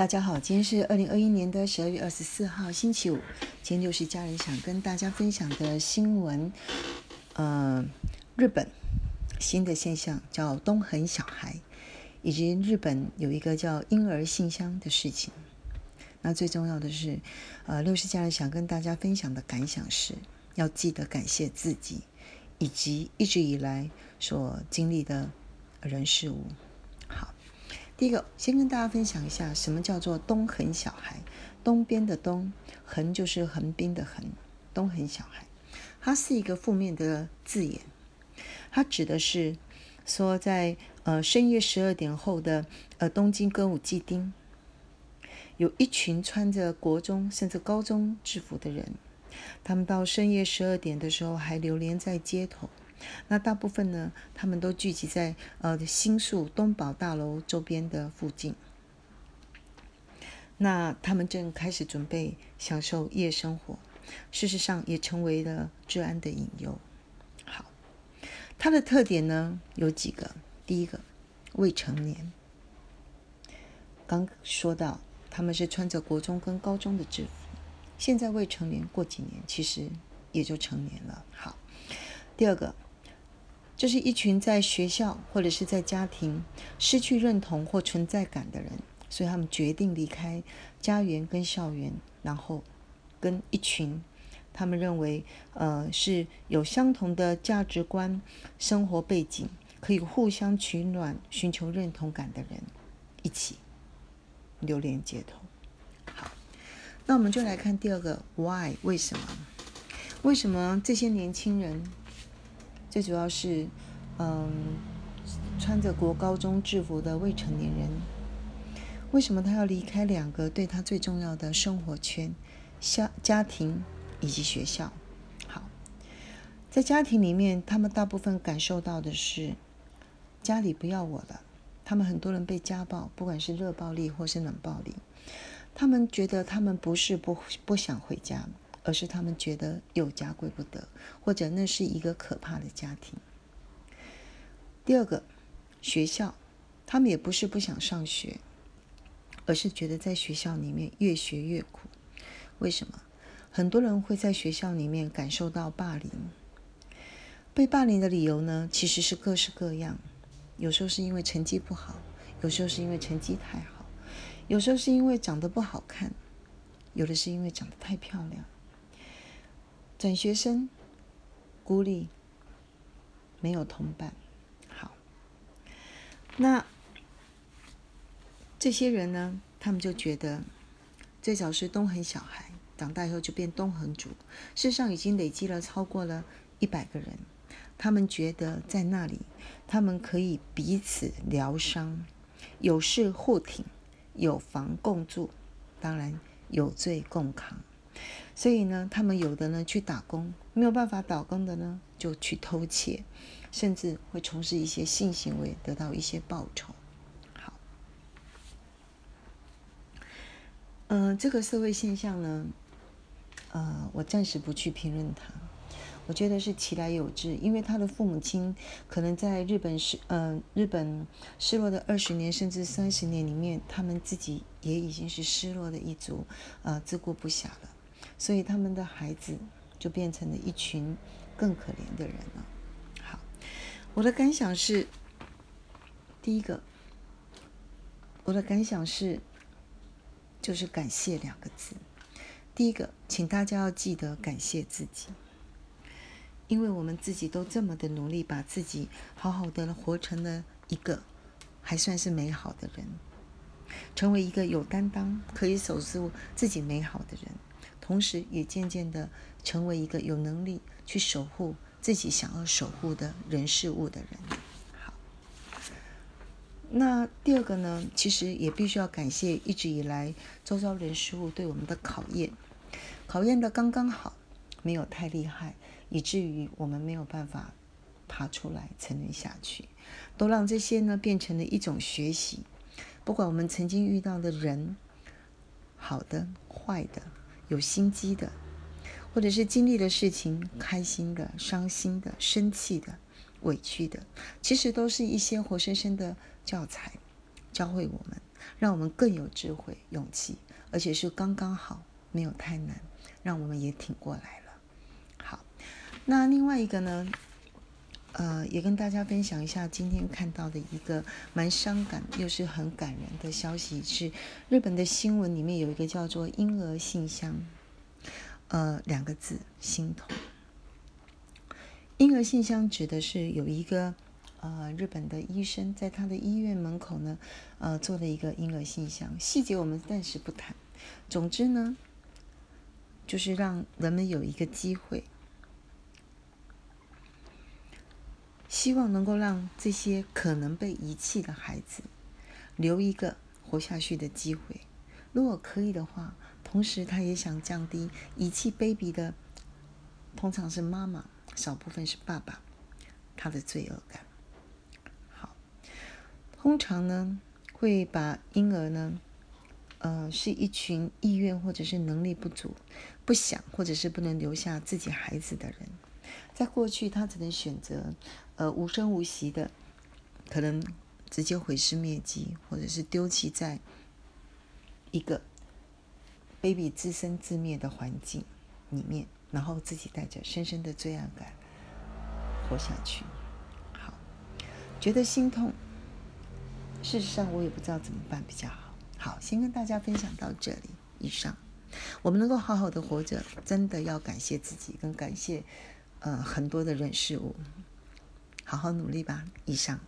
大家好，今天是二零二一年的十二月二十四号，星期五。今天又是家人想跟大家分享的新闻。呃，日本新的现象叫“东横小孩”，以及日本有一个叫“婴儿信箱”的事情。那最重要的是，呃，六十家人想跟大家分享的感想是，要记得感谢自己，以及一直以来所经历的人事物。好第一个，先跟大家分享一下什么叫做“东横小孩”。东边的“东”横就是横滨的“横”，东横小孩，它是一个负面的字眼。它指的是说，在呃深夜十二点后的呃东京歌舞伎町，有一群穿着国中甚至高中制服的人，他们到深夜十二点的时候还流连在街头。那大部分呢，他们都聚集在呃新宿东宝大楼周边的附近。那他们正开始准备享受夜生活，事实上也成为了治安的隐忧。好，它的特点呢有几个，第一个，未成年。刚说到他们是穿着国中跟高中的制服，现在未成年，过几年其实也就成年了。好，第二个。这是一群在学校或者是在家庭失去认同或存在感的人，所以他们决定离开家园跟校园，然后跟一群他们认为呃是有相同的价值观、生活背景，可以互相取暖、寻求认同感的人一起流连街头。好，那我们就来看第二个 why 为什么？为什么这些年轻人？最主要是，嗯，穿着国高中制服的未成年人，为什么他要离开两个对他最重要的生活圈，家家庭以及学校？好，在家庭里面，他们大部分感受到的是家里不要我了。他们很多人被家暴，不管是热暴力或是冷暴力，他们觉得他们不是不不想回家。而是他们觉得有家归不得，或者那是一个可怕的家庭。第二个，学校，他们也不是不想上学，而是觉得在学校里面越学越苦。为什么？很多人会在学校里面感受到霸凌。被霸凌的理由呢，其实是各式各样。有时候是因为成绩不好，有时候是因为成绩太好，有时候是因为长得不好看，有的是因为长得太漂亮。转学生孤立，没有同伴。好，那这些人呢？他们就觉得，最早是东横小孩，长大以后就变东横族。世上已经累积了超过了一百个人。他们觉得在那里，他们可以彼此疗伤，有事互挺，有房共住，当然有罪共扛。所以呢，他们有的呢去打工，没有办法打工的呢就去偷窃，甚至会从事一些性行为，得到一些报酬。好，嗯，这个社会现象呢，呃，我暂时不去评论它，我觉得是其来有志，因为他的父母亲可能在日本失，嗯，日本失落的二十年甚至三十年里面，他们自己也已经是失落的一族，呃，自顾不暇了。所以他们的孩子就变成了一群更可怜的人了。好，我的感想是，第一个，我的感想是，就是感谢两个字。第一个，请大家要记得感谢自己，因为我们自己都这么的努力，把自己好好的活成了一个还算是美好的人，成为一个有担当、可以守住自己美好的人。同时，也渐渐的成为一个有能力去守护自己想要守护的人事物的人。好，那第二个呢，其实也必须要感谢一直以来周遭人事物对我们的考验，考验的刚刚好，没有太厉害，以至于我们没有办法爬出来沉沦下去，都让这些呢变成了一种学习。不管我们曾经遇到的人，好的、坏的。有心机的，或者是经历的事情，开心的、伤心的、生气的、委屈的，其实都是一些活生生的教材，教会我们让我们更有智慧、勇气，而且是刚刚好，没有太难，让我们也挺过来了。好，那另外一个呢？呃，也跟大家分享一下今天看到的一个蛮伤感又是很感人的消息，是日本的新闻里面有一个叫做“婴儿信箱”，呃，两个字，心痛。婴儿信箱指的是有一个呃日本的医生在他的医院门口呢，呃，做了一个婴儿信箱，细节我们暂时不谈。总之呢，就是让人们有一个机会。希望能够让这些可能被遗弃的孩子留一个活下去的机会。如果可以的话，同时他也想降低遗弃 baby 的，通常是妈妈，少部分是爸爸，他的罪恶感。好，通常呢会把婴儿呢，呃，是一群意愿或者是能力不足、不想或者是不能留下自己孩子的人。在过去，他只能选择，呃，无声无息的，可能直接毁尸灭迹，或者是丢弃在一个 baby 自生自灭的环境里面，然后自己带着深深的罪恶感活下去。好，觉得心痛。事实上，我也不知道怎么办比较好。好，先跟大家分享到这里。以上，我们能够好好的活着，真的要感谢自己，跟感谢。呃，很多的人事物，好好努力吧。以上。